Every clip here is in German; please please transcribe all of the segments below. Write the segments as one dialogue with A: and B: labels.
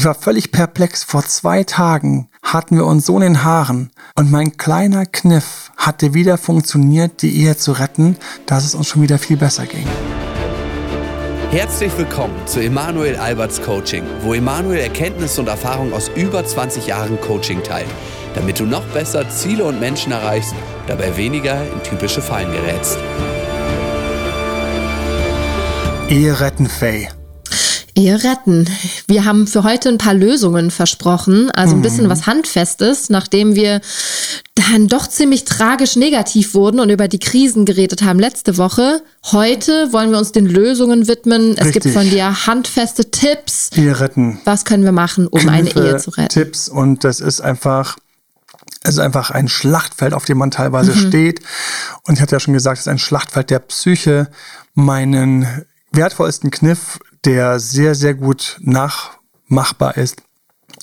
A: Ich war völlig perplex. Vor zwei Tagen hatten wir uns so in den Haaren und mein kleiner Kniff hatte wieder funktioniert, die Ehe zu retten, dass es uns schon wieder viel besser ging.
B: Herzlich willkommen zu Emanuel Alberts Coaching, wo Emanuel Erkenntnisse und Erfahrung aus über 20 Jahren Coaching teilt, damit du noch besser Ziele und Menschen erreichst, dabei weniger in typische Fallen gerätst.
A: Ehe retten, Faye.
C: Ehe retten. Wir haben für heute ein paar Lösungen versprochen, also ein bisschen mhm. was Handfestes, nachdem wir dann doch ziemlich tragisch negativ wurden und über die Krisen geredet haben letzte Woche. Heute wollen wir uns den Lösungen widmen. Es Richtig. gibt von dir handfeste Tipps.
A: Ehe retten.
C: Was können wir machen, um Kniffe, eine Ehe zu retten?
A: Tipps und das ist einfach es ist einfach ein Schlachtfeld, auf dem man teilweise mhm. steht. Und ich hatte ja schon gesagt, es ist ein Schlachtfeld der Psyche. Meinen wertvollsten Kniff der sehr, sehr gut nachmachbar ist.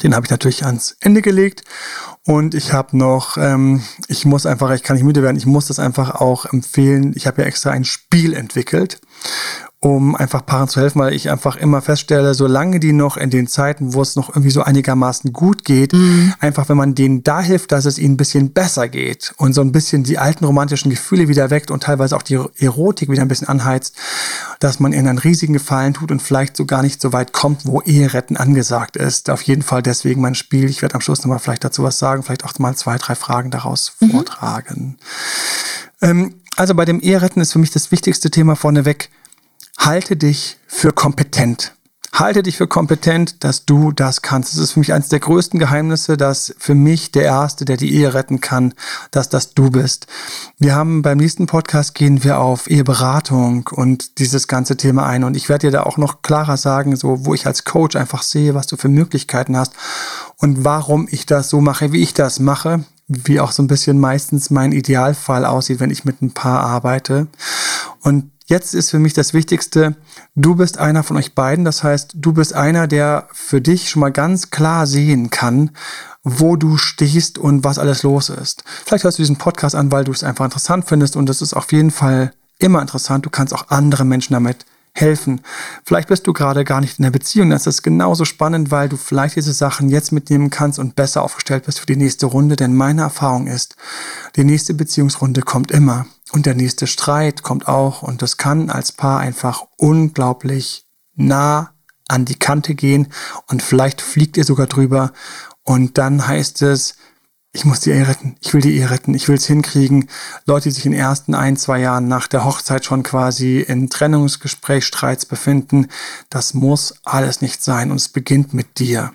A: Den habe ich natürlich ans Ende gelegt. Und ich habe noch, ähm, ich muss einfach, ich kann nicht müde werden, ich muss das einfach auch empfehlen. Ich habe ja extra ein Spiel entwickelt um einfach Paaren zu helfen, weil ich einfach immer feststelle, solange die noch in den Zeiten, wo es noch irgendwie so einigermaßen gut geht, mhm. einfach wenn man denen da hilft, dass es ihnen ein bisschen besser geht und so ein bisschen die alten romantischen Gefühle wieder weckt und teilweise auch die Erotik wieder ein bisschen anheizt, dass man ihnen einen riesigen Gefallen tut und vielleicht so gar nicht so weit kommt, wo Eheretten angesagt ist. Auf jeden Fall deswegen mein Spiel. Ich werde am Schluss nochmal vielleicht dazu was sagen, vielleicht auch mal zwei, drei Fragen daraus mhm. vortragen. Ähm, also bei dem Eheretten ist für mich das wichtigste Thema vorneweg, halte dich für kompetent. Halte dich für kompetent, dass du das kannst. Das ist für mich eines der größten Geheimnisse, dass für mich der Erste, der die Ehe retten kann, dass das du bist. Wir haben beim nächsten Podcast gehen wir auf Eheberatung und dieses ganze Thema ein. Und ich werde dir da auch noch klarer sagen, so, wo ich als Coach einfach sehe, was du für Möglichkeiten hast und warum ich das so mache, wie ich das mache wie auch so ein bisschen meistens mein Idealfall aussieht, wenn ich mit ein Paar arbeite. Und Jetzt ist für mich das Wichtigste, du bist einer von euch beiden. Das heißt, du bist einer, der für dich schon mal ganz klar sehen kann, wo du stehst und was alles los ist. Vielleicht hörst du diesen Podcast an, weil du es einfach interessant findest und das ist auf jeden Fall immer interessant. Du kannst auch andere Menschen damit helfen. Vielleicht bist du gerade gar nicht in der Beziehung. Das ist genauso spannend, weil du vielleicht diese Sachen jetzt mitnehmen kannst und besser aufgestellt bist für die nächste Runde. Denn meine Erfahrung ist, die nächste Beziehungsrunde kommt immer. Und der nächste Streit kommt auch. Und das kann als Paar einfach unglaublich nah an die Kante gehen. Und vielleicht fliegt ihr sogar drüber. Und dann heißt es, ich muss die Ehe retten, ich will die Ehe retten, ich will es hinkriegen. Leute, die sich in den ersten ein, zwei Jahren nach der Hochzeit schon quasi in Trennungsgesprächsstreits befinden, das muss alles nicht sein. Und es beginnt mit dir.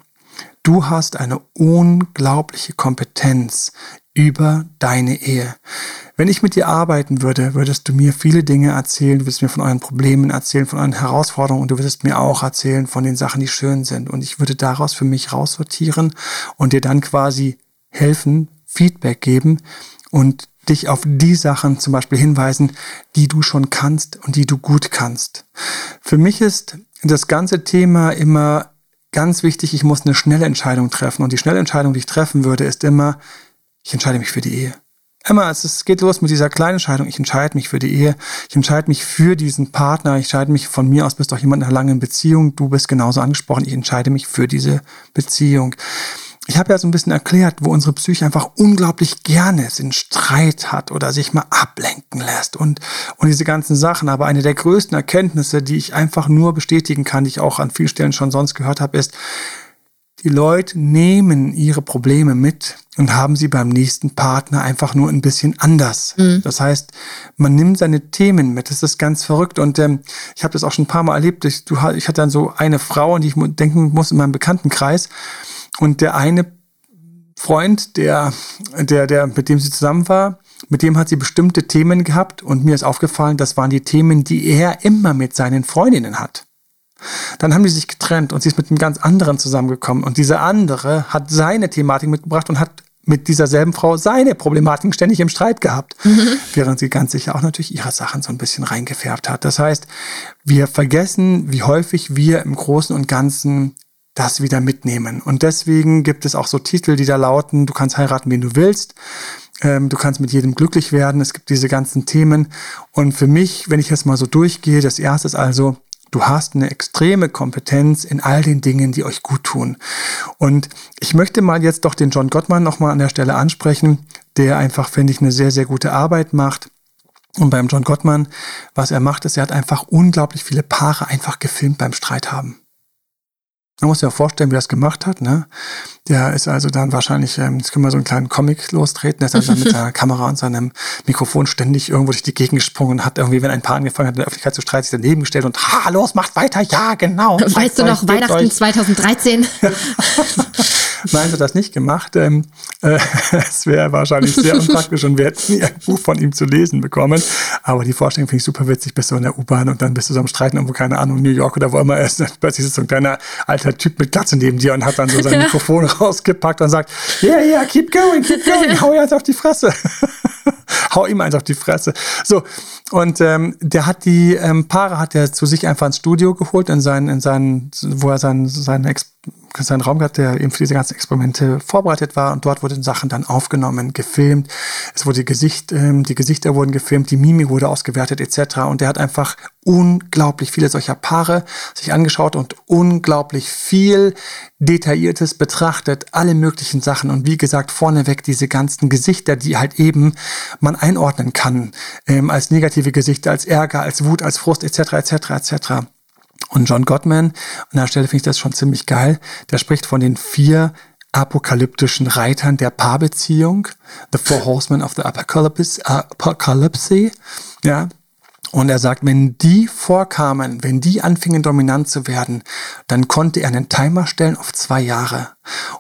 A: Du hast eine unglaubliche Kompetenz über deine Ehe. Wenn ich mit dir arbeiten würde, würdest du mir viele Dinge erzählen, du würdest mir von euren Problemen erzählen, von euren Herausforderungen und du würdest mir auch erzählen von den Sachen, die schön sind. Und ich würde daraus für mich raussortieren und dir dann quasi helfen, Feedback geben und dich auf die Sachen zum Beispiel hinweisen, die du schon kannst und die du gut kannst. Für mich ist das ganze Thema immer ganz wichtig, ich muss eine schnelle Entscheidung treffen. Und die schnelle Entscheidung, die ich treffen würde, ist immer, ich entscheide mich für die Ehe. Emma, es geht los mit dieser kleinen Entscheidung. Ich entscheide mich für die Ehe. Ich entscheide mich für diesen Partner. Ich entscheide mich von mir aus, bist doch jemand in einer langen Beziehung. Du bist genauso angesprochen. Ich entscheide mich für diese Beziehung. Ich habe ja so ein bisschen erklärt, wo unsere Psyche einfach unglaublich gerne den Streit hat oder sich mal ablenken lässt und, und diese ganzen Sachen. Aber eine der größten Erkenntnisse, die ich einfach nur bestätigen kann, die ich auch an vielen Stellen schon sonst gehört habe, ist, die Leute nehmen ihre Probleme mit und haben sie beim nächsten Partner einfach nur ein bisschen anders. Mhm. Das heißt, man nimmt seine Themen mit. Das ist ganz verrückt. Und ähm, ich habe das auch schon ein paar Mal erlebt. Ich, du, ich hatte dann so eine Frau, an die ich denken muss in meinem Bekanntenkreis. Und der eine Freund, der, der, der, mit dem sie zusammen war, mit dem hat sie bestimmte Themen gehabt. Und mir ist aufgefallen, das waren die Themen, die er immer mit seinen Freundinnen hat. Dann haben die sich getrennt und sie ist mit einem ganz anderen zusammengekommen. Und dieser andere hat seine Thematik mitgebracht und hat mit dieser selben Frau seine Problematiken ständig im Streit gehabt, mhm. während sie ganz sicher auch natürlich ihre Sachen so ein bisschen reingefärbt hat. Das heißt, wir vergessen, wie häufig wir im Großen und Ganzen das wieder mitnehmen. Und deswegen gibt es auch so Titel, die da lauten, du kannst heiraten, wen du willst. Ähm, du kannst mit jedem glücklich werden. Es gibt diese ganzen Themen. Und für mich, wenn ich jetzt mal so durchgehe, das erste ist also, Du hast eine extreme Kompetenz in all den Dingen, die euch gut tun. Und ich möchte mal jetzt doch den John Gottman nochmal an der Stelle ansprechen, der einfach, finde ich, eine sehr, sehr gute Arbeit macht. Und beim John Gottman, was er macht, ist, er hat einfach unglaublich viele Paare einfach gefilmt beim Streit haben. Man muss sich auch vorstellen, wie er das gemacht hat. Ne? Der ist also dann wahrscheinlich, ähm, jetzt können wir so einen kleinen Comic lostreten, der ist also dann mit seiner Kamera und seinem Mikrofon ständig irgendwo durch die Gegend gesprungen und hat irgendwie, wenn ein Paar angefangen hat, in der Öffentlichkeit zu streiten, sich daneben gestellt und ha, los, macht weiter, ja, genau.
C: Weißt du noch, Weihnachten euch. 2013?
A: Nein, hat das nicht gemacht. Ähm, äh, es wäre wahrscheinlich sehr unpraktisch und wir hätten nie ein Buch von ihm zu lesen bekommen. Aber die Vorstellung finde ich super witzig. Bist du in der U-Bahn und dann bist du so am Streiten irgendwo, keine Ahnung, New York oder wo immer er ist. Dann plötzlich ist so ein kleiner alter Typ mit Glatze neben dir und hat dann so sein Mikrofon rausgepackt und sagt, yeah, yeah, keep going, keep going, hau jetzt auf die Fresse. hau ihm eins auf die Fresse. So, und ähm, der hat die ähm, Paare hat er zu sich einfach ins Studio geholt, in seinen, in seinen, wo er seinen, seinen Ex seinen Raum gehabt, der eben für diese ganzen Experimente vorbereitet war. Und dort wurden Sachen dann aufgenommen, gefilmt. Es wurde Gesicht, ähm, die Gesichter wurden gefilmt, die Mimik wurde ausgewertet etc. Und er hat einfach unglaublich viele solcher Paare sich angeschaut und unglaublich viel Detailliertes betrachtet, alle möglichen Sachen. Und wie gesagt, vorneweg diese ganzen Gesichter, die halt eben man einordnen kann, ähm, als negative Gesichter, als Ärger, als Wut, als Frust etc. etc. etc. Und John Gottman, an der Stelle finde ich das schon ziemlich geil, der spricht von den vier apokalyptischen Reitern der Paarbeziehung, The Four Horsemen of the Apocalypse, Apocalypse, ja. Und er sagt, wenn die vorkamen, wenn die anfingen dominant zu werden, dann konnte er einen Timer stellen auf zwei Jahre.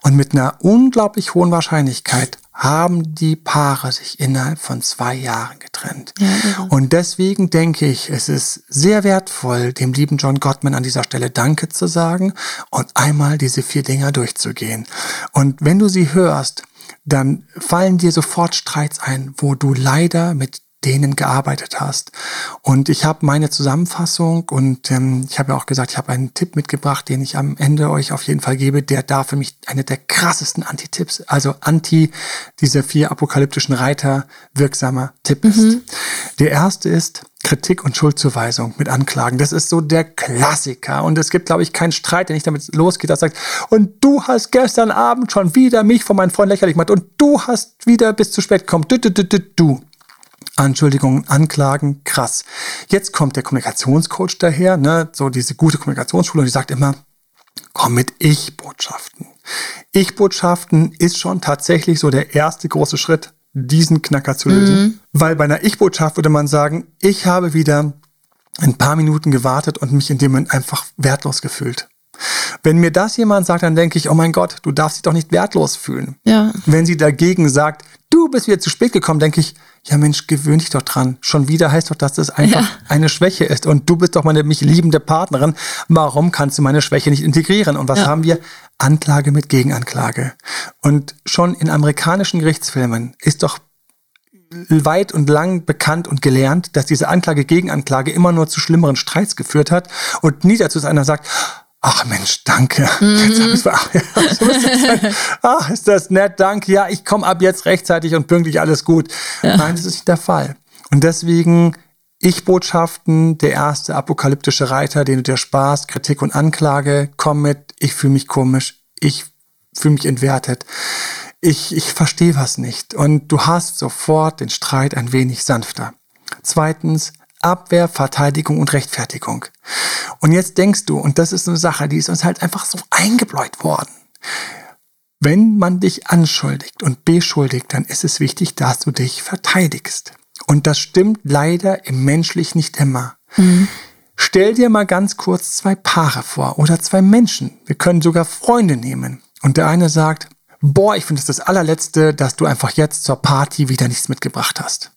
A: Und mit einer unglaublich hohen Wahrscheinlichkeit haben die Paare sich innerhalb von zwei Jahren getrennt. Ja, ja. Und deswegen denke ich, es ist sehr wertvoll, dem lieben John Gottman an dieser Stelle Danke zu sagen und einmal diese vier Dinger durchzugehen. Und wenn du sie hörst, dann fallen dir sofort Streits ein, wo du leider mit denen gearbeitet hast. Und ich habe meine Zusammenfassung und ähm, ich habe ja auch gesagt, ich habe einen Tipp mitgebracht, den ich am Ende euch auf jeden Fall gebe, der da für mich eine der krassesten Anti-Tipps, also anti diese vier apokalyptischen Reiter wirksamer Tipp ist. Mhm. Der erste ist, Kritik und Schuldzuweisung mit Anklagen. Das ist so der Klassiker. Und es gibt, glaube ich, keinen Streit, der nicht damit losgeht, dass sagt, und du hast gestern Abend schon wieder mich von meinem Freund lächerlich gemacht und du hast wieder bis zu spät gekommen. Du, du, du, du, du. Anschuldigungen, Anklagen, krass. Jetzt kommt der Kommunikationscoach daher, ne, so diese gute Kommunikationsschule, und die sagt immer, komm mit Ich-Botschaften. Ich-Botschaften ist schon tatsächlich so der erste große Schritt, diesen Knacker zu lösen. Mhm. Weil bei einer Ich-Botschaft würde man sagen, ich habe wieder ein paar Minuten gewartet und mich in dem Moment einfach wertlos gefühlt. Wenn mir das jemand sagt, dann denke ich, oh mein Gott, du darfst dich doch nicht wertlos fühlen. Ja. Wenn sie dagegen sagt, du bist wieder zu spät gekommen, denke ich, ja Mensch, gewöhn dich doch dran. Schon wieder heißt doch, dass das einfach ja. eine Schwäche ist. Und du bist doch meine mich liebende Partnerin. Warum kannst du meine Schwäche nicht integrieren? Und was ja. haben wir? Anklage mit Gegenanklage. Und schon in amerikanischen Gerichtsfilmen ist doch weit und lang bekannt und gelernt, dass diese Anklage Gegenanklage immer nur zu schlimmeren Streits geführt hat und nie dazu, dass einer sagt, Ach Mensch, danke. Mhm. Ach, ja, so ist ach, ist das nett, danke. Ja, ich komme ab jetzt rechtzeitig und pünktlich, alles gut. Ja. Nein, das ist nicht der Fall. Und deswegen Ich-Botschaften, der erste apokalyptische Reiter, den du dir sparst, Kritik und Anklage, komm mit, ich fühle mich komisch, ich fühle mich entwertet, ich, ich verstehe was nicht. Und du hast sofort den Streit ein wenig sanfter. Zweitens, Abwehr, Verteidigung und Rechtfertigung. Und jetzt denkst du, und das ist eine Sache, die ist uns halt einfach so eingebläut worden. Wenn man dich anschuldigt und beschuldigt, dann ist es wichtig, dass du dich verteidigst. Und das stimmt leider im Menschlich nicht immer. Mhm. Stell dir mal ganz kurz zwei Paare vor oder zwei Menschen. Wir können sogar Freunde nehmen. Und der eine sagt, boah, ich finde es das allerletzte, dass du einfach jetzt zur Party wieder nichts mitgebracht hast.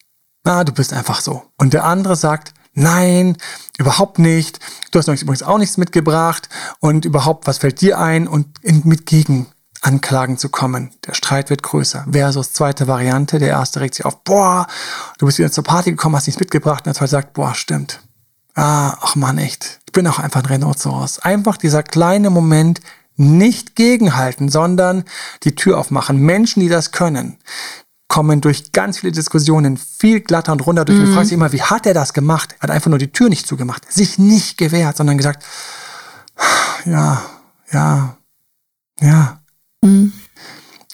A: Na, du bist einfach so. Und der andere sagt, nein, überhaupt nicht. Du hast übrigens auch nichts mitgebracht und überhaupt, was fällt dir ein? Und mit Gegenanklagen zu kommen. Der Streit wird größer. Versus zweite Variante. Der erste regt sich auf, boah, du bist wieder zur Party gekommen, hast nichts mitgebracht. Und der zweite sagt, boah, stimmt. Ah, ach man, echt. Ich bin auch einfach ein Rhinoceros. Einfach dieser kleine Moment, nicht gegenhalten, sondern die Tür aufmachen. Menschen, die das können, kommen durch ganz viele Diskussionen viel glatter und runter durch. Mhm. Und fragst dich immer, wie hat er das gemacht? Er hat einfach nur die Tür nicht zugemacht, sich nicht gewehrt, sondern gesagt, ja, ja, ja. Mhm.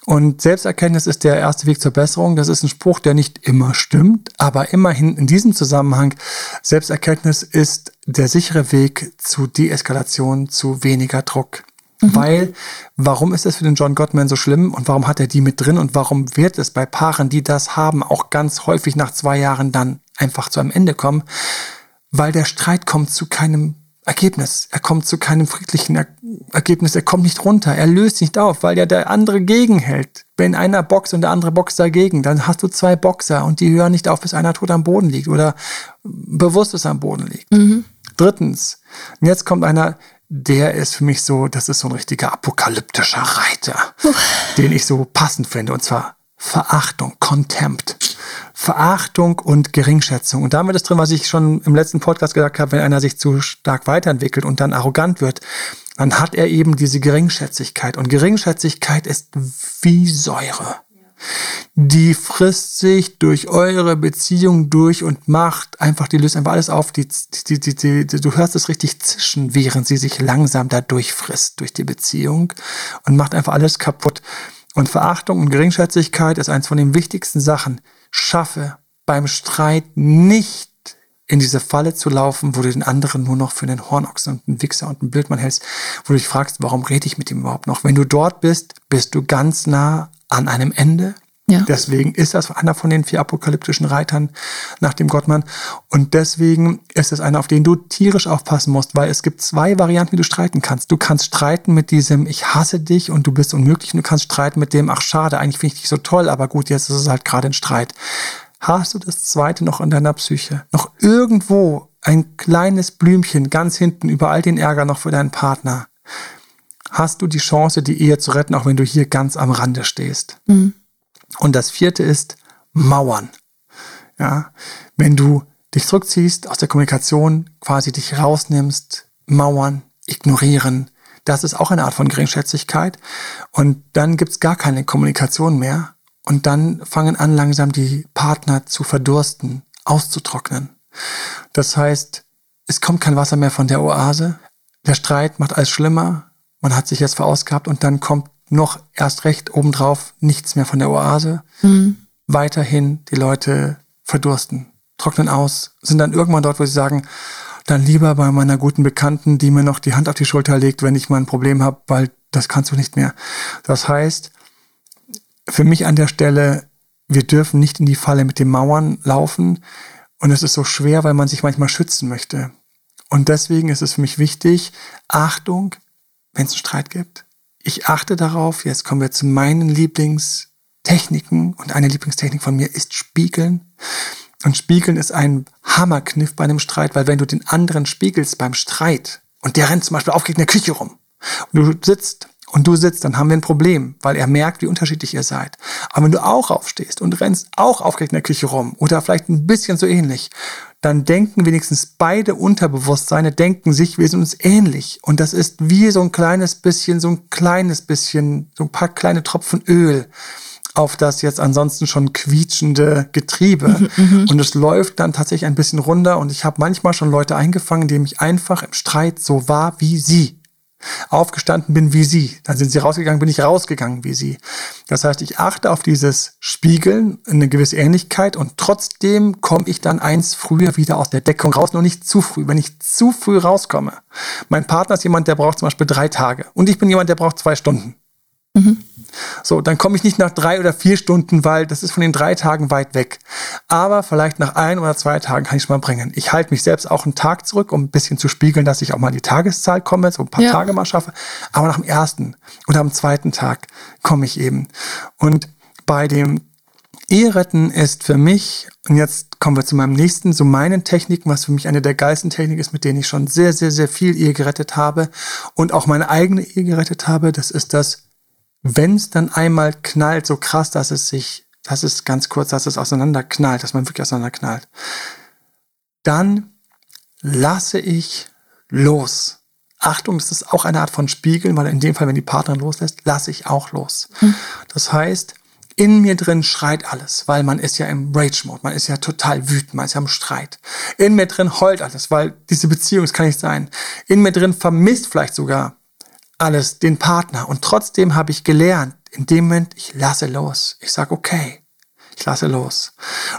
A: Und Selbsterkenntnis ist der erste Weg zur Besserung. Das ist ein Spruch, der nicht immer stimmt, aber immerhin in diesem Zusammenhang, Selbsterkenntnis ist der sichere Weg zu Deeskalation, zu weniger Druck. Mhm. Weil, warum ist es für den John Gottman so schlimm und warum hat er die mit drin und warum wird es bei Paaren, die das haben, auch ganz häufig nach zwei Jahren dann einfach zu einem Ende kommen? Weil der Streit kommt zu keinem Ergebnis. Er kommt zu keinem friedlichen er Ergebnis. Er kommt nicht runter. Er löst nicht auf, weil ja der andere gegenhält. Wenn einer boxt und der andere boxt dagegen, dann hast du zwei Boxer und die hören nicht auf, bis einer tot am Boden liegt oder bewusstlos am Boden liegt. Mhm. Drittens, jetzt kommt einer, der ist für mich so, das ist so ein richtiger apokalyptischer Reiter, den ich so passend finde. Und zwar Verachtung, Contempt. Verachtung und Geringschätzung. Und damit ist drin, was ich schon im letzten Podcast gesagt habe, wenn einer sich zu stark weiterentwickelt und dann arrogant wird, dann hat er eben diese Geringschätzigkeit. Und Geringschätzigkeit ist wie Säure. Die frisst sich durch eure Beziehung durch und macht einfach, die löst einfach alles auf. Die, die, die, die, du hörst es richtig zischen, während sie sich langsam da durchfrisst durch die Beziehung und macht einfach alles kaputt. Und Verachtung und Geringschätzigkeit ist eins von den wichtigsten Sachen, schaffe beim Streit nicht in diese Falle zu laufen, wo du den anderen nur noch für einen Hornochsen und einen Wichser und einen Bildmann hältst, wo du dich fragst, warum rede ich mit ihm überhaupt noch? Wenn du dort bist, bist du ganz nah an einem Ende ja. Deswegen ist das einer von den vier apokalyptischen Reitern nach dem Gottmann. Und deswegen ist es einer, auf den du tierisch aufpassen musst, weil es gibt zwei Varianten, wie du streiten kannst. Du kannst streiten mit diesem, ich hasse dich und du bist unmöglich. Und du kannst streiten mit dem, ach schade, eigentlich finde ich dich so toll, aber gut, jetzt ist es halt gerade ein Streit. Hast du das zweite noch in deiner Psyche? Noch irgendwo ein kleines Blümchen ganz hinten über all den Ärger noch für deinen Partner? Hast du die Chance, die Ehe zu retten, auch wenn du hier ganz am Rande stehst? Mhm. Und das vierte ist Mauern. Ja, wenn du dich zurückziehst aus der Kommunikation, quasi dich rausnimmst, Mauern, ignorieren, das ist auch eine Art von Geringschätzigkeit. Und dann gibt's gar keine Kommunikation mehr. Und dann fangen an, langsam die Partner zu verdursten, auszutrocknen. Das heißt, es kommt kein Wasser mehr von der Oase. Der Streit macht alles schlimmer. Man hat sich jetzt verausgabt und dann kommt noch erst recht obendrauf nichts mehr von der Oase. Mhm. Weiterhin die Leute verdursten, trocknen aus, sind dann irgendwann dort, wo sie sagen, dann lieber bei meiner guten Bekannten, die mir noch die Hand auf die Schulter legt, wenn ich mal ein Problem habe, weil das kannst du nicht mehr. Das heißt, für mich an der Stelle, wir dürfen nicht in die Falle mit den Mauern laufen. Und es ist so schwer, weil man sich manchmal schützen möchte. Und deswegen ist es für mich wichtig, Achtung, wenn es einen Streit gibt, ich achte darauf, jetzt kommen wir zu meinen Lieblingstechniken und eine Lieblingstechnik von mir ist Spiegeln. Und Spiegeln ist ein Hammerkniff bei einem Streit, weil wenn du den anderen spiegelst beim Streit und der rennt zum Beispiel aufgeregt in der Küche rum und du sitzt und du sitzt, dann haben wir ein Problem, weil er merkt, wie unterschiedlich ihr seid. Aber wenn du auch aufstehst und rennst auch aufgeregt in der Küche rum oder vielleicht ein bisschen so ähnlich, dann denken wenigstens beide Unterbewusstseine, denken sich, wir sind uns ähnlich. Und das ist wie so ein kleines bisschen, so ein kleines bisschen, so ein paar kleine Tropfen Öl auf das jetzt ansonsten schon quietschende Getriebe. Mhm, mhm. und es läuft dann tatsächlich ein bisschen runter. Und ich habe manchmal schon Leute eingefangen, indem ich einfach im Streit so war wie sie aufgestanden bin wie sie. Dann sind sie rausgegangen, bin ich rausgegangen wie sie. Das heißt, ich achte auf dieses Spiegeln, eine gewisse Ähnlichkeit und trotzdem komme ich dann eins früher wieder aus der Deckung raus, nur nicht zu früh. Wenn ich zu früh rauskomme, mein Partner ist jemand, der braucht zum Beispiel drei Tage und ich bin jemand, der braucht zwei Stunden. Mhm. So, dann komme ich nicht nach drei oder vier Stunden, weil das ist von den drei Tagen weit weg. Aber vielleicht nach ein oder zwei Tagen kann ich es mal bringen. Ich halte mich selbst auch einen Tag zurück, um ein bisschen zu spiegeln, dass ich auch mal die Tageszahl komme, so ein paar ja. Tage mal schaffe. Aber nach dem ersten oder am zweiten Tag komme ich eben. Und bei dem Eheretten ist für mich, und jetzt kommen wir zu meinem nächsten, so meinen Techniken, was für mich eine der geilsten Techniken ist, mit denen ich schon sehr, sehr, sehr viel Ehe gerettet habe und auch meine eigene Ehe gerettet habe, das ist das wenn es dann einmal knallt, so krass, dass es sich, das ist ganz kurz, dass es auseinanderknallt, dass man wirklich auseinanderknallt, dann lasse ich los. Achtung, das ist auch eine Art von Spiegeln, weil in dem Fall, wenn die Partnerin loslässt, lasse ich auch los. Mhm. Das heißt, In mir drin schreit alles, weil man ist ja im Rage-Mode, man ist ja total wütend, man ist ja im Streit. In mir drin heult alles, weil diese Beziehung, das kann nicht sein. In mir drin vermisst vielleicht sogar alles den Partner. Und trotzdem habe ich gelernt, in dem Moment, ich lasse los. Ich sage, okay, ich lasse los.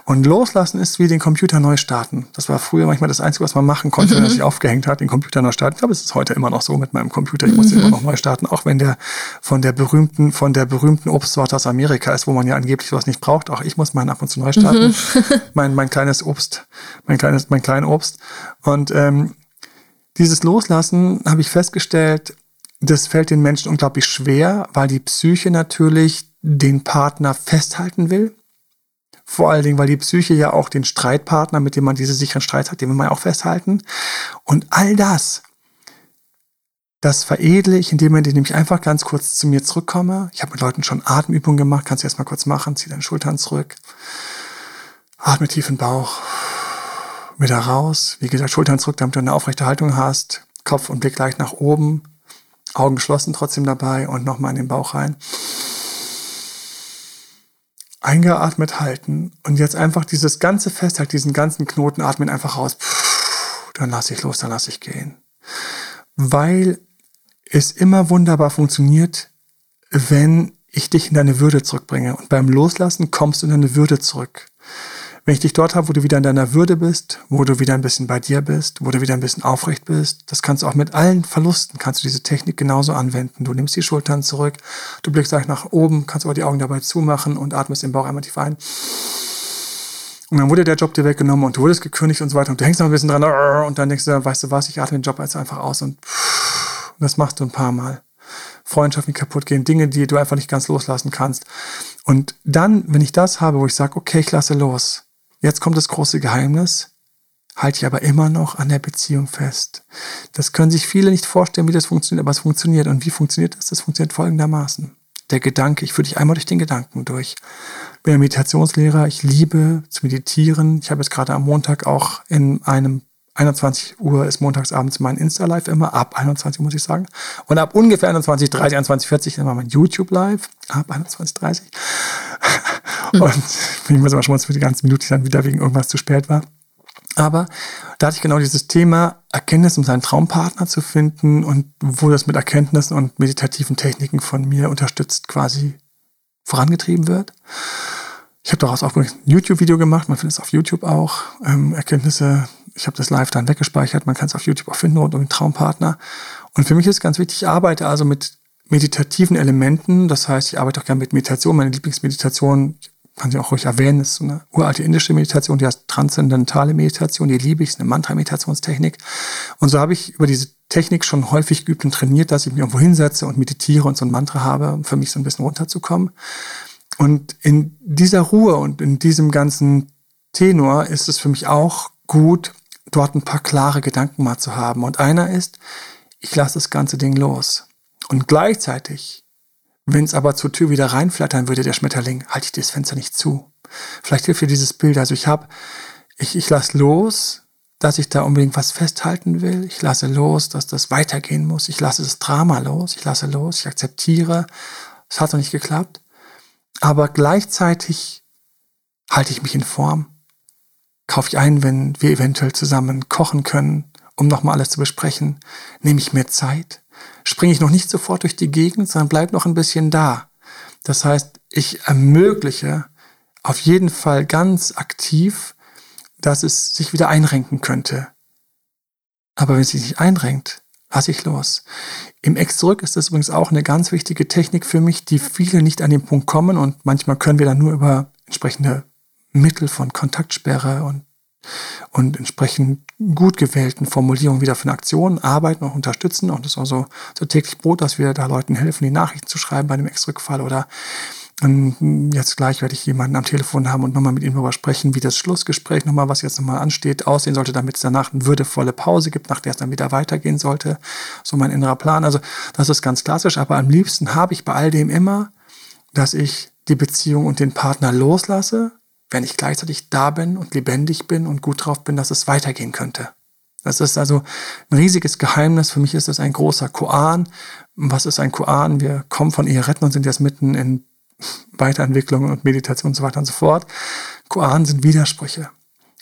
A: Und loslassen ist wie den Computer neu starten. Das war früher manchmal das Einzige, was man machen konnte, mhm. wenn er sich aufgehängt hat, den Computer neu starten. Ich glaube, es ist heute immer noch so mit meinem Computer. Ich muss mhm. immer noch neu starten, auch wenn der von der berühmten, von der berühmten Obstsorte aus Amerika ist, wo man ja angeblich sowas nicht braucht. Auch ich muss meinen ab und zu neu starten. Mhm. mein, mein kleines Obst, mein kleines, mein kleines Obst. Und ähm, dieses Loslassen habe ich festgestellt, das fällt den Menschen unglaublich schwer, weil die Psyche natürlich den Partner festhalten will. Vor allen Dingen, weil die Psyche ja auch den Streitpartner, mit dem man diese sicheren Streits hat, den will man ja auch festhalten. Und all das, das veredle ich, indem ich einfach ganz kurz zu mir zurückkomme. Ich habe mit Leuten schon Atemübungen gemacht, kannst du erstmal kurz machen, zieh deine Schultern zurück. Atme tief in den Bauch. Wieder raus. Wie gesagt, Schultern zurück, damit du eine aufrechte Haltung hast. Kopf und Blick leicht nach oben. Augen geschlossen trotzdem dabei und nochmal in den Bauch rein eingeatmet halten und jetzt einfach dieses ganze Festhalten, diesen ganzen Knoten atmen einfach raus. Dann lasse ich los, dann lasse ich gehen. Weil es immer wunderbar funktioniert, wenn ich dich in deine Würde zurückbringe. Und beim Loslassen kommst du in deine Würde zurück. Wenn ich dich dort habe, wo du wieder in deiner Würde bist, wo du wieder ein bisschen bei dir bist, wo du wieder ein bisschen aufrecht bist, das kannst du auch mit allen Verlusten, kannst du diese Technik genauso anwenden. Du nimmst die Schultern zurück, du blickst gleich nach oben, kannst aber die Augen dabei zumachen und atmest den Bauch einmal tief ein. Und dann wurde der Job dir weggenommen und du wurdest gekündigt und so weiter und du hängst noch ein bisschen dran und dann denkst du, weißt du was, ich atme den Job jetzt einfach aus und das machst du ein paar Mal. Freundschaften kaputt gehen, Dinge, die du einfach nicht ganz loslassen kannst. Und dann, wenn ich das habe, wo ich sage, okay, ich lasse los, Jetzt kommt das große Geheimnis, halte ich aber immer noch an der Beziehung fest. Das können sich viele nicht vorstellen, wie das funktioniert, aber es funktioniert. Und wie funktioniert das? Das funktioniert folgendermaßen. Der Gedanke, ich führe dich einmal durch den Gedanken durch. Ich bin ein Meditationslehrer, ich liebe zu meditieren. Ich habe jetzt gerade am Montag auch in einem 21 Uhr ist montagsabends mein Insta-Live immer, ab 21 Uhr muss ich sagen. Und ab ungefähr 21, 30, 21, 40 immer mein YouTube-Live, ab 21, 30. Mhm. Und ich muss immer schon mal für die ganzen Minuten dann wieder wegen irgendwas zu spät war. Aber da hatte ich genau dieses Thema Erkenntnis, um seinen Traumpartner zu finden und wo das mit Erkenntnissen und meditativen Techniken von mir unterstützt quasi vorangetrieben wird. Ich habe daraus auch ein YouTube-Video gemacht, man findet es auf YouTube auch. Ähm, Erkenntnisse, ich habe das live dann weggespeichert, man kann es auf YouTube auch finden rund um den Traumpartner. Und für mich ist ganz wichtig, ich arbeite also mit meditativen Elementen. Das heißt, ich arbeite auch gerne mit Meditation. Meine Lieblingsmeditation, kann sie auch ruhig erwähnen, ist so eine uralte indische Meditation, die heißt transzendentale Meditation, die liebe ich, ist eine Mantra-Meditationstechnik. Und so habe ich über diese Technik schon häufig geübt und trainiert, dass ich mich irgendwo hinsetze und meditiere und so ein Mantra habe, um für mich so ein bisschen runterzukommen. Und in dieser Ruhe und in diesem ganzen Tenor ist es für mich auch gut, dort ein paar klare Gedanken mal zu haben. Und einer ist, ich lasse das ganze Ding los. Und gleichzeitig, wenn es aber zur Tür wieder reinflattern würde, der Schmetterling, halte ich das Fenster nicht zu. Vielleicht hilft dir dieses Bild. Also ich habe, ich, ich lasse los, dass ich da unbedingt was festhalten will. Ich lasse los, dass das weitergehen muss. Ich lasse das Drama los. Ich lasse los. Ich akzeptiere. Es hat noch nicht geklappt. Aber gleichzeitig halte ich mich in Form. Kaufe ich ein, wenn wir eventuell zusammen kochen können, um nochmal alles zu besprechen. Nehme ich mir Zeit springe ich noch nicht sofort durch die Gegend, sondern bleib noch ein bisschen da. Das heißt, ich ermögliche auf jeden Fall ganz aktiv, dass es sich wieder einrenken könnte. Aber wenn es sich nicht einrenkt, lasse ich los. Im Ex zurück ist das übrigens auch eine ganz wichtige Technik für mich, die viele nicht an den Punkt kommen und manchmal können wir dann nur über entsprechende Mittel von Kontaktsperre und und entsprechend gut gewählten Formulierungen wieder für eine Aktion arbeiten und unterstützen. Und das ist auch so, so täglich Brot, dass wir da Leuten helfen, die Nachrichten zu schreiben bei einem Extrückfall oder ähm, jetzt gleich werde ich jemanden am Telefon haben und nochmal mit ihm darüber sprechen, wie das Schlussgespräch nochmal, was jetzt nochmal ansteht, aussehen sollte, damit es danach eine würdevolle Pause gibt, nach der es dann wieder weitergehen sollte. So mein innerer Plan. Also das ist ganz klassisch, aber am liebsten habe ich bei all dem immer, dass ich die Beziehung und den Partner loslasse, wenn ich gleichzeitig da bin und lebendig bin und gut drauf bin, dass es weitergehen könnte. Das ist also ein riesiges Geheimnis. Für mich ist es ein großer Koan. Was ist ein Koan? Wir kommen von Eheretten und sind jetzt mitten in Weiterentwicklung und Meditation und so weiter und so fort. Koanen sind Widersprüche.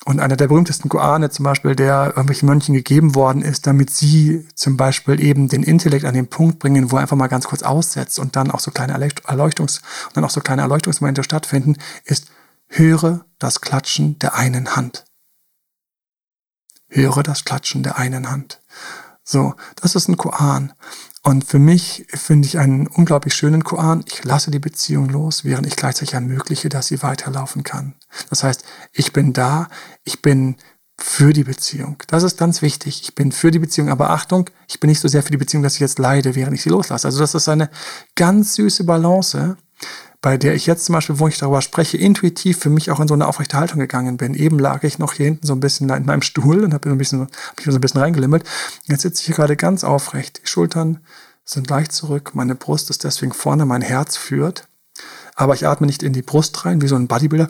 A: Und einer der berühmtesten Koane zum Beispiel, der irgendwelchen Mönchen gegeben worden ist, damit sie zum Beispiel eben den Intellekt an den Punkt bringen, wo er einfach mal ganz kurz aussetzt und dann auch so kleine Erleuchtungs, und dann auch so kleine Erleuchtungsmomente stattfinden, ist, höre das Klatschen der einen Hand. Höre das Klatschen der einen Hand. So, das ist ein Koan. Und für mich finde ich einen unglaublich schönen Koan. Ich lasse die Beziehung los, während ich gleichzeitig ermögliche, dass sie weiterlaufen kann. Das heißt, ich bin da, ich bin für die Beziehung. Das ist ganz wichtig. Ich bin für die Beziehung, aber Achtung, ich bin nicht so sehr für die Beziehung, dass ich jetzt leide, während ich sie loslasse. Also das ist eine ganz süße Balance, bei der ich jetzt zum Beispiel, wo ich darüber spreche, intuitiv für mich auch in so eine aufrechte Haltung gegangen bin. Eben lag ich noch hier hinten so ein bisschen in meinem Stuhl und habe so hab mich so ein bisschen reingelimmelt. Jetzt sitze ich hier gerade ganz aufrecht. Die Schultern sind leicht zurück. Meine Brust ist deswegen vorne, mein Herz führt. Aber ich atme nicht in die Brust rein, wie so ein Bodybuilder,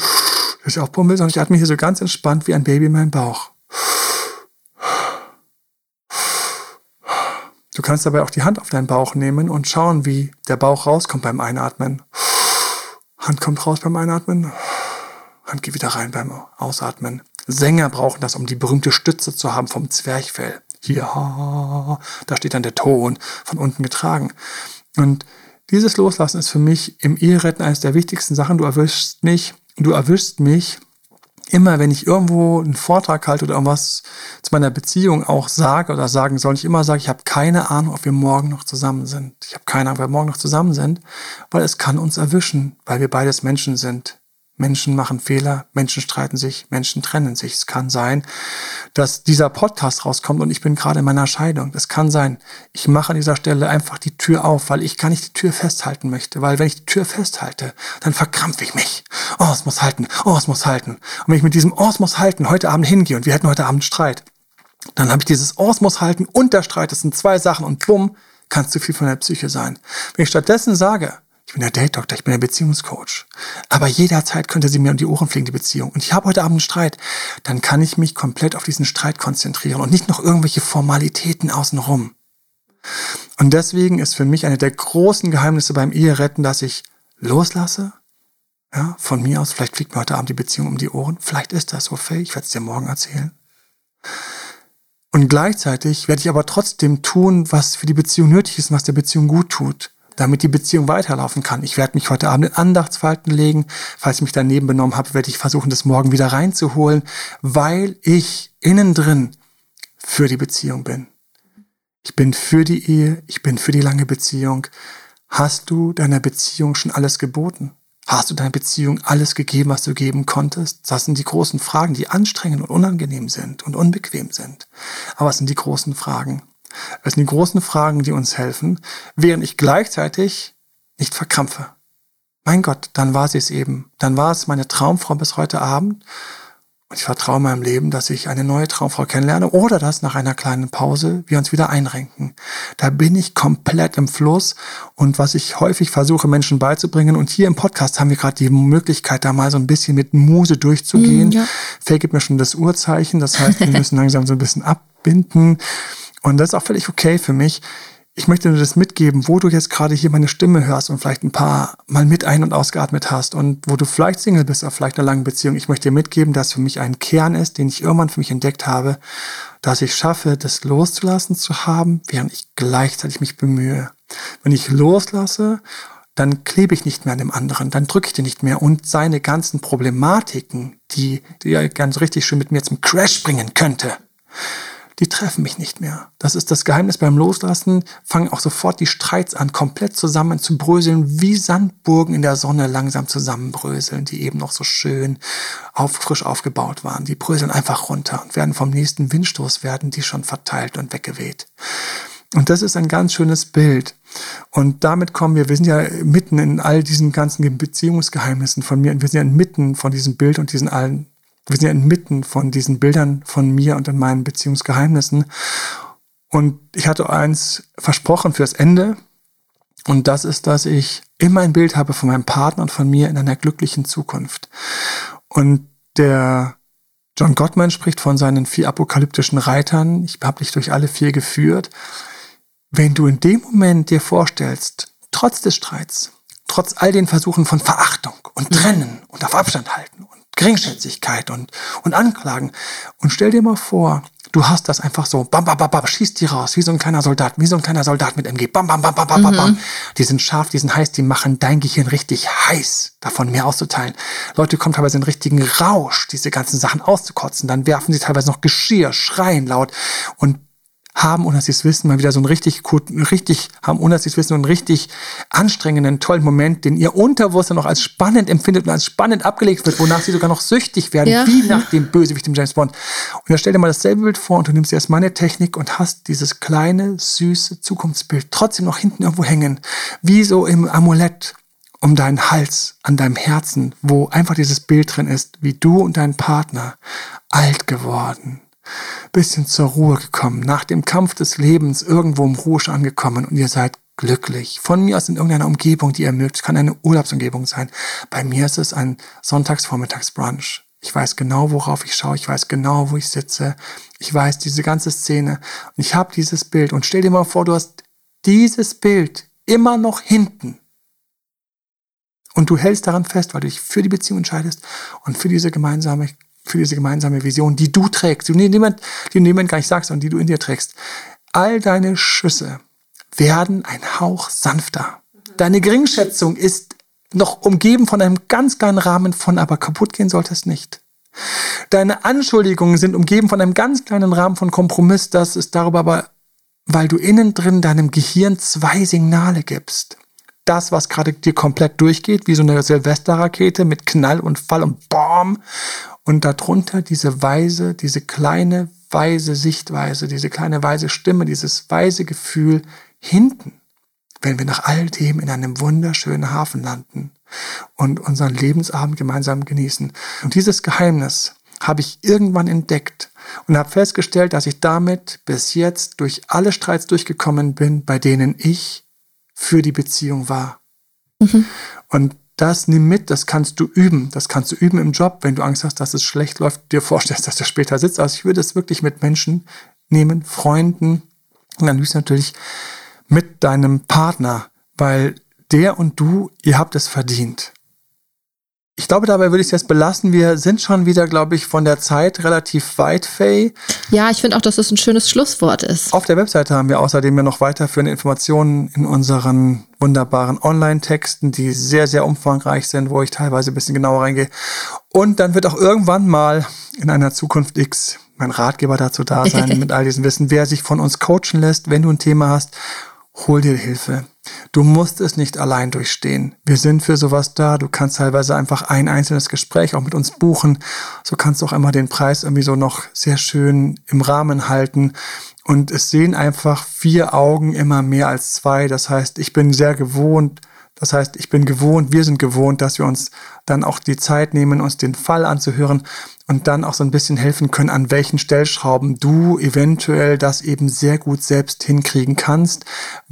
A: das ich aufpumpe, sondern ich atme hier so ganz entspannt wie ein Baby in meinen Bauch. Du kannst dabei auch die Hand auf deinen Bauch nehmen und schauen, wie der Bauch rauskommt beim Einatmen. Hand kommt raus beim Einatmen. Hand geht wieder rein beim Ausatmen. Sänger brauchen das, um die berühmte Stütze zu haben vom Zwerchfell. Ja, da steht dann der Ton von unten getragen. Und dieses Loslassen ist für mich im Eheretten eines der wichtigsten Sachen. Du erwischst mich, du erwischst mich immer, wenn ich irgendwo einen Vortrag halte oder irgendwas zu meiner Beziehung auch sage oder sagen soll, ich immer sage, ich habe keine Ahnung, ob wir morgen noch zusammen sind. Ich habe keine Ahnung, ob wir morgen noch zusammen sind, weil es kann uns erwischen, weil wir beides Menschen sind. Menschen machen Fehler, Menschen streiten sich, Menschen trennen sich. Es kann sein, dass dieser Podcast rauskommt und ich bin gerade in meiner Scheidung. Es kann sein, ich mache an dieser Stelle einfach die Tür auf, weil ich gar nicht die Tür festhalten möchte. Weil wenn ich die Tür festhalte, dann verkrampfe ich mich. Oh, es muss halten. Oh, es muss halten. Und wenn ich mit diesem Oh, es muss halten heute Abend hingehe und wir hätten heute Abend Streit, dann habe ich dieses Oh, es muss halten und der Streit. Das sind zwei Sachen und bumm, kann es zu viel von der Psyche sein. Wenn ich stattdessen sage, ich bin der Date-Doktor, ich bin der Beziehungscoach. Aber jederzeit könnte sie mir um die Ohren fliegen, die Beziehung. Und ich habe heute Abend einen Streit. Dann kann ich mich komplett auf diesen Streit konzentrieren und nicht noch irgendwelche Formalitäten außenrum. Und deswegen ist für mich eine der großen Geheimnisse beim Eheretten, dass ich loslasse. Ja, von mir aus, vielleicht fliegt mir heute Abend die Beziehung um die Ohren. Vielleicht ist das so, Faye. Ich werde es dir morgen erzählen. Und gleichzeitig werde ich aber trotzdem tun, was für die Beziehung nötig ist und was der Beziehung gut tut damit die Beziehung weiterlaufen kann. Ich werde mich heute Abend in Andachtsfalten legen. Falls ich mich daneben benommen habe, werde ich versuchen, das morgen wieder reinzuholen, weil ich innen drin für die Beziehung bin. Ich bin für die Ehe, ich bin für die lange Beziehung. Hast du deiner Beziehung schon alles geboten? Hast du deiner Beziehung alles gegeben, was du geben konntest? Das sind die großen Fragen, die anstrengend und unangenehm sind und unbequem sind. Aber es sind die großen Fragen. Das sind die großen Fragen, die uns helfen, während ich gleichzeitig nicht verkrampfe. Mein Gott, dann war sie es eben. Dann war es meine Traumfrau bis heute Abend. Und ich vertraue meinem Leben, dass ich eine neue Traumfrau kennenlerne oder dass nach einer kleinen Pause wir uns wieder einrenken. Da bin ich komplett im Fluss. Und was ich häufig versuche, Menschen beizubringen, und hier im Podcast haben wir gerade die Möglichkeit, da mal so ein bisschen mit Muse durchzugehen. Mm, ja. Faye gibt mir schon das Uhrzeichen. Das heißt, wir müssen langsam so ein bisschen abbinden. Und das ist auch völlig okay für mich. Ich möchte nur das mitgeben, wo du jetzt gerade hier meine Stimme hörst und vielleicht ein paar Mal mit ein- und ausgeatmet hast und wo du vielleicht Single bist oder vielleicht in einer langen Beziehung. Ich möchte dir mitgeben, dass für mich ein Kern ist, den ich irgendwann für mich entdeckt habe, dass ich schaffe, das loszulassen zu haben, während ich gleichzeitig mich bemühe. Wenn ich loslasse, dann klebe ich nicht mehr an dem anderen, dann drücke ich den nicht mehr und seine ganzen Problematiken, die, die er ganz richtig schön mit mir zum Crash bringen könnte, die treffen mich nicht mehr. Das ist das Geheimnis beim Loslassen. Fangen auch sofort die Streits an, komplett zusammen zu bröseln, wie Sandburgen in der Sonne langsam zusammenbröseln, die eben noch so schön auf, frisch aufgebaut waren. Die bröseln einfach runter und werden vom nächsten Windstoß werden die schon verteilt und weggeweht. Und das ist ein ganz schönes Bild. Und damit kommen wir, wir sind ja mitten in all diesen ganzen Beziehungsgeheimnissen von mir und wir sind ja mitten von diesem Bild und diesen allen wir sind ja inmitten von diesen Bildern von mir und in meinen Beziehungsgeheimnissen. Und ich hatte eins versprochen fürs Ende. Und das ist, dass ich immer ein Bild habe von meinem Partner und von mir in einer glücklichen Zukunft. Und der John Gottman spricht von seinen vier apokalyptischen Reitern. Ich habe dich durch alle vier geführt. Wenn du in dem Moment dir vorstellst, trotz des Streits, trotz all den Versuchen von Verachtung und Trennen und auf Abstand halten Geringschätzigkeit und, und Anklagen. Und stell dir mal vor, du hast das einfach so, bam, bam, bam, bam, schießt die raus, wie so ein kleiner Soldat, wie so ein kleiner Soldat mit MG, bam, bam, bam, bam, bam, mhm. bam. Die sind scharf, die sind heiß, die machen dein Gehirn richtig heiß, davon mehr auszuteilen. Leute kommen teilweise in richtigen Rausch, diese ganzen Sachen auszukotzen. Dann werfen sie teilweise noch Geschirr, schreien laut und haben, ohne dass sie es wissen, mal wieder so einen richtig, richtig, haben, ohne dass sie es wissen, so einen richtig anstrengenden, tollen Moment, den ihr Unterwusst noch als spannend empfindet und als spannend abgelegt wird, wonach sie sogar noch süchtig werden, ja. wie nach dem Bösewicht dem James Bond. Und da stell dir mal dasselbe Bild vor und du nimmst erst meine Technik und hast dieses kleine, süße Zukunftsbild trotzdem noch hinten irgendwo hängen, wie so im Amulett um deinen Hals, an deinem Herzen, wo einfach dieses Bild drin ist, wie du und dein Partner alt geworden, bisschen zur Ruhe gekommen, nach dem Kampf des Lebens irgendwo im Ruhe angekommen und ihr seid glücklich. Von mir aus in irgendeiner Umgebung, die ihr mögt. Kann eine Urlaubsumgebung sein. Bei mir ist es ein Sonntagsvormittagsbrunch. Ich weiß genau, worauf ich schaue. Ich weiß genau, wo ich sitze. Ich weiß diese ganze Szene. Und ich habe dieses Bild. Und stell dir mal vor, du hast dieses Bild immer noch hinten. Und du hältst daran fest, weil du dich für die Beziehung entscheidest und für diese gemeinsame für diese gemeinsame Vision, die du trägst, die niemand, die niemand gar nicht sagst, sondern die du in dir trägst. All deine Schüsse werden ein Hauch sanfter. Deine Geringschätzung ist noch umgeben von einem ganz kleinen Rahmen von, aber kaputt gehen sollte es nicht. Deine Anschuldigungen sind umgeben von einem ganz kleinen Rahmen von Kompromiss, das ist darüber aber, weil du innen drin deinem Gehirn zwei Signale gibst. Das, was gerade dir komplett durchgeht, wie so eine Silvesterrakete mit Knall und Fall und Bom und darunter diese weise, diese kleine weise Sichtweise, diese kleine weise Stimme, dieses weise Gefühl hinten, wenn wir nach all dem in einem wunderschönen Hafen landen und unseren Lebensabend gemeinsam genießen. Und dieses Geheimnis habe ich irgendwann entdeckt und habe festgestellt, dass ich damit bis jetzt durch alle Streits durchgekommen bin, bei denen ich für die Beziehung war. Mhm. Und das nimm mit, das kannst du üben. Das kannst du üben im Job, wenn du Angst hast, dass es schlecht läuft, dir vorstellst, dass er später sitzt. Also ich würde es wirklich mit Menschen nehmen, Freunden und dann liebst natürlich mit deinem Partner, weil der und du, ihr habt es verdient. Ich glaube, dabei würde ich es jetzt belassen. Wir sind schon wieder, glaube ich, von der Zeit relativ weit, Faye.
C: Ja, ich finde auch, dass es ein schönes Schlusswort ist.
A: Auf der Webseite haben wir außerdem ja noch weiterführende Informationen in unseren wunderbaren Online-Texten, die sehr, sehr umfangreich sind, wo ich teilweise ein bisschen genauer reingehe. Und dann wird auch irgendwann mal in einer Zukunft X mein Ratgeber dazu da sein, mit all diesem Wissen, wer sich von uns coachen lässt, wenn du ein Thema hast hol dir Hilfe. Du musst es nicht allein durchstehen. Wir sind für sowas da. Du kannst teilweise einfach ein einzelnes Gespräch auch mit uns buchen. So kannst du auch immer den Preis irgendwie so noch sehr schön im Rahmen halten. Und es sehen einfach vier Augen immer mehr als zwei. Das heißt, ich bin sehr gewohnt, das heißt, ich bin gewohnt, wir sind gewohnt, dass wir uns dann auch die Zeit nehmen, uns den Fall anzuhören und dann auch so ein bisschen helfen können, an welchen Stellschrauben du eventuell das eben sehr gut selbst hinkriegen kannst,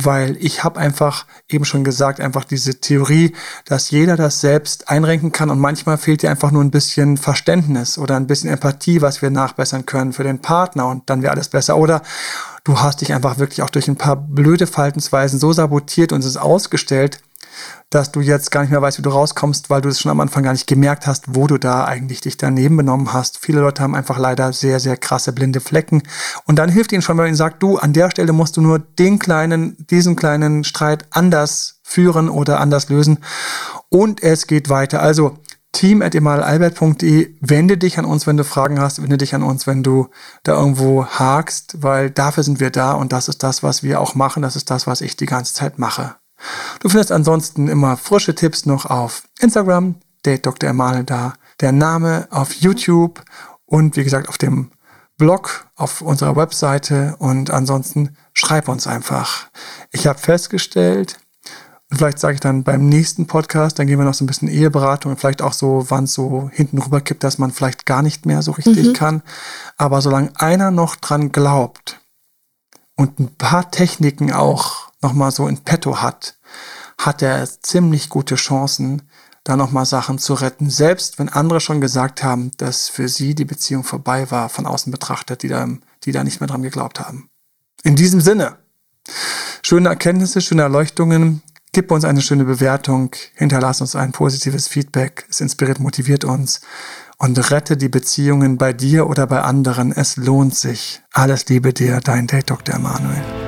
A: weil ich habe einfach eben schon gesagt, einfach diese Theorie, dass jeder das selbst einrenken kann und manchmal fehlt dir einfach nur ein bisschen Verständnis oder ein bisschen Empathie, was wir nachbessern können für den Partner und dann wäre alles besser. Oder du hast dich einfach wirklich auch durch ein paar blöde Verhaltensweisen so sabotiert und es ist ausgestellt, dass du jetzt gar nicht mehr weißt, wie du rauskommst, weil du es schon am Anfang gar nicht gemerkt hast, wo du da eigentlich dich daneben benommen hast. Viele Leute haben einfach leider sehr, sehr krasse blinde Flecken. Und dann hilft ihnen schon, wenn man ihnen sagt, du, an der Stelle musst du nur den kleinen, diesen kleinen Streit anders führen oder anders lösen. Und es geht weiter. Also, team.emalalbert.de, wende dich an uns, wenn du Fragen hast, wende dich an uns, wenn du da irgendwo hakst, weil dafür sind wir da und das ist das, was wir auch machen, das ist das, was ich die ganze Zeit mache. Du findest ansonsten immer frische Tipps noch auf Instagram, Date Dr. Emanuel da, der Name auf YouTube und wie gesagt auf dem Blog auf unserer Webseite und ansonsten schreib uns einfach. Ich habe festgestellt, vielleicht sage ich dann beim nächsten Podcast, dann gehen wir noch so ein bisschen Eheberatung und vielleicht auch so, wann es so hinten rüber kippt, dass man vielleicht gar nicht mehr so richtig mhm. kann. Aber solange einer noch dran glaubt und ein paar Techniken auch nochmal so in petto hat, hat er ziemlich gute Chancen, da nochmal Sachen zu retten. Selbst wenn andere schon gesagt haben, dass für sie die Beziehung vorbei war, von außen betrachtet, die da, die da nicht mehr dran geglaubt haben. In diesem Sinne, schöne Erkenntnisse, schöne Erleuchtungen. Gib uns eine schöne Bewertung, hinterlass uns ein positives Feedback. Es inspiriert, motiviert uns und rette die Beziehungen bei dir oder bei anderen. Es lohnt sich. Alles Liebe dir, dein Date Dr. Emanuel.